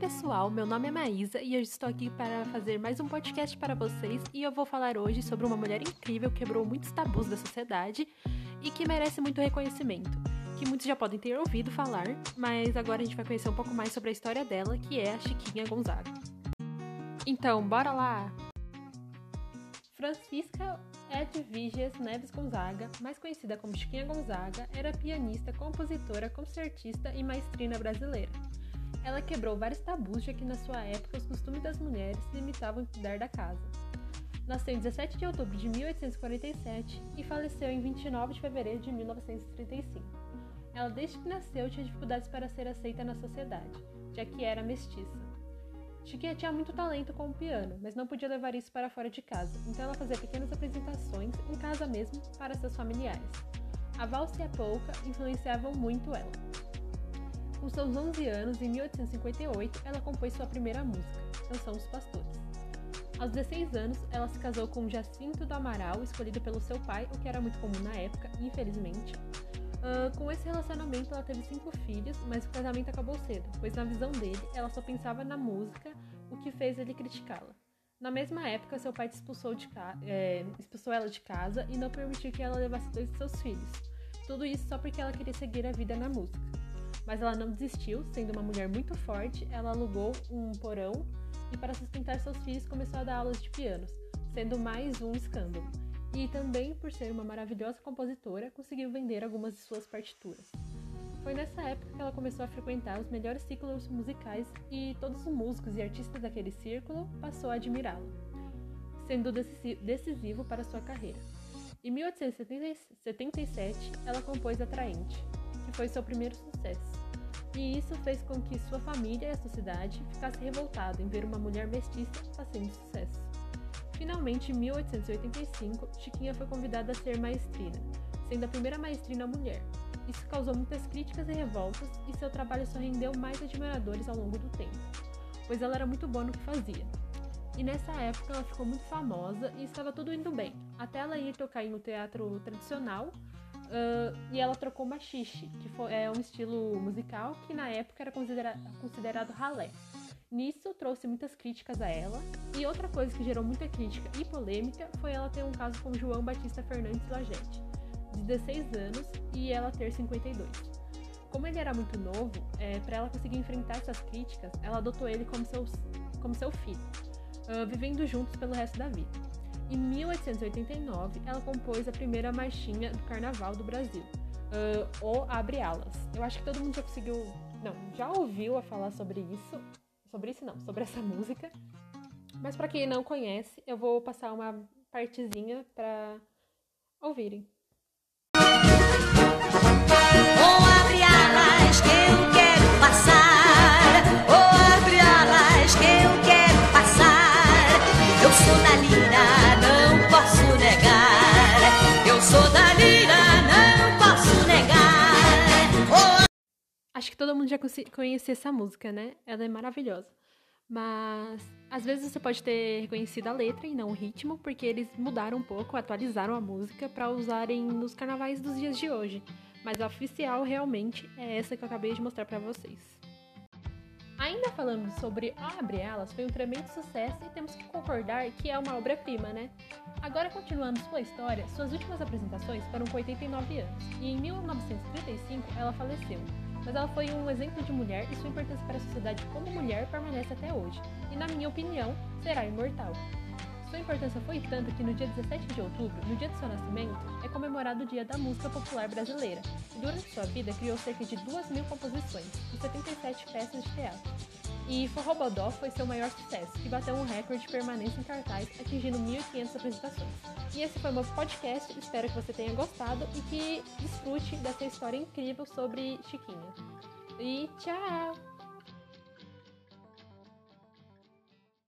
pessoal, meu nome é Maísa e eu estou aqui para fazer mais um podcast para vocês e eu vou falar hoje sobre uma mulher incrível que quebrou muitos tabus da sociedade e que merece muito reconhecimento, que muitos já podem ter ouvido falar, mas agora a gente vai conhecer um pouco mais sobre a história dela, que é a Chiquinha Gonzaga. Então, bora lá! Francisca Edviges Neves Gonzaga, mais conhecida como Chiquinha Gonzaga, era pianista, compositora, concertista e maestrina brasileira. Ela quebrou vários tabus, já que na sua época os costumes das mulheres se limitavam a cuidar da casa. Nasceu em 17 de outubro de 1847 e faleceu em 29 de fevereiro de 1935. Ela, desde que nasceu, tinha dificuldades para ser aceita na sociedade, já que era mestiça. Chiquinha tinha muito talento com o piano, mas não podia levar isso para fora de casa, então ela fazia pequenas apresentações, em casa mesmo, para seus familiares. A valsa e a polca influenciavam muito ela. Com seus 11 anos, em 1858, ela compôs sua primeira música, Canção dos Pastores. Aos 16 anos, ela se casou com Jacinto do Amaral, escolhido pelo seu pai, o que era muito comum na época, infelizmente. Uh, com esse relacionamento, ela teve cinco filhos, mas o casamento acabou cedo, pois na visão dele, ela só pensava na música, o que fez ele criticá-la. Na mesma época, seu pai expulsou, é, expulsou ela de casa e não permitiu que ela levasse dois de seus filhos. Tudo isso só porque ela queria seguir a vida na música. Mas ela não desistiu, sendo uma mulher muito forte, ela alugou um porão e, para sustentar seus filhos, começou a dar aulas de pianos, sendo mais um escândalo. E também, por ser uma maravilhosa compositora, conseguiu vender algumas de suas partituras. Foi nessa época que ela começou a frequentar os melhores círculos musicais e todos os músicos e artistas daquele círculo passou a admirá-la, sendo decisivo para sua carreira. Em 1877, ela compôs Atraente, que foi seu primeiro sucesso e isso fez com que sua família e a sociedade ficassem revoltados em ver uma mulher mestiça fazendo sucesso. Finalmente, em 1885, Chiquinha foi convidada a ser maestrina, sendo a primeira maestrina mulher. Isso causou muitas críticas e revoltas, e seu trabalho só rendeu mais admiradores ao longo do tempo, pois ela era muito boa no que fazia. E nessa época ela ficou muito famosa e estava tudo indo bem, até ela ir tocar em um teatro tradicional Uh, e ela trocou machixe, que foi, é um estilo musical que na época era considera considerado ralé. Nisso trouxe muitas críticas a ela, e outra coisa que gerou muita crítica e polêmica foi ela ter um caso com João Batista Fernandes Lagete, de 16 anos, e ela ter 52. Como ele era muito novo, é, para ela conseguir enfrentar essas críticas, ela adotou ele como seu, como seu filho, uh, vivendo juntos pelo resto da vida. Em 1889, ela compôs a primeira marchinha do Carnaval do Brasil, uh, o Abre Alas. Eu acho que todo mundo já conseguiu, não, já ouviu a falar sobre isso, sobre isso não, sobre essa música. Mas para quem não conhece, eu vou passar uma partezinha para ouvirem. Todo mundo já conhece essa música, né? Ela é maravilhosa. Mas às vezes você pode ter reconhecido a letra e não o ritmo, porque eles mudaram um pouco, atualizaram a música para usarem nos carnavais dos dias de hoje. Mas a oficial realmente é essa que eu acabei de mostrar para vocês. Ainda falando sobre Abre Elas, foi um tremendo sucesso e temos que concordar que é uma obra-prima, né? Agora, continuando sua história, suas últimas apresentações foram com 89 anos e em 1935 ela faleceu mas ela foi um exemplo de mulher e sua importância para a sociedade como mulher permanece até hoje, e na minha opinião, será imortal. Sua importância foi tanta que no dia 17 de outubro, no dia de seu nascimento, é comemorado o Dia da Música Popular Brasileira, e durante sua vida criou cerca de 2 mil composições e 77 peças de teatro. E Forrobodó foi seu maior sucesso, que bateu um recorde de permanência em cartaz, atingindo 1.500 apresentações. E esse foi o meu podcast, espero que você tenha gostado e que desfrute dessa história incrível sobre Chiquinha. E tchau!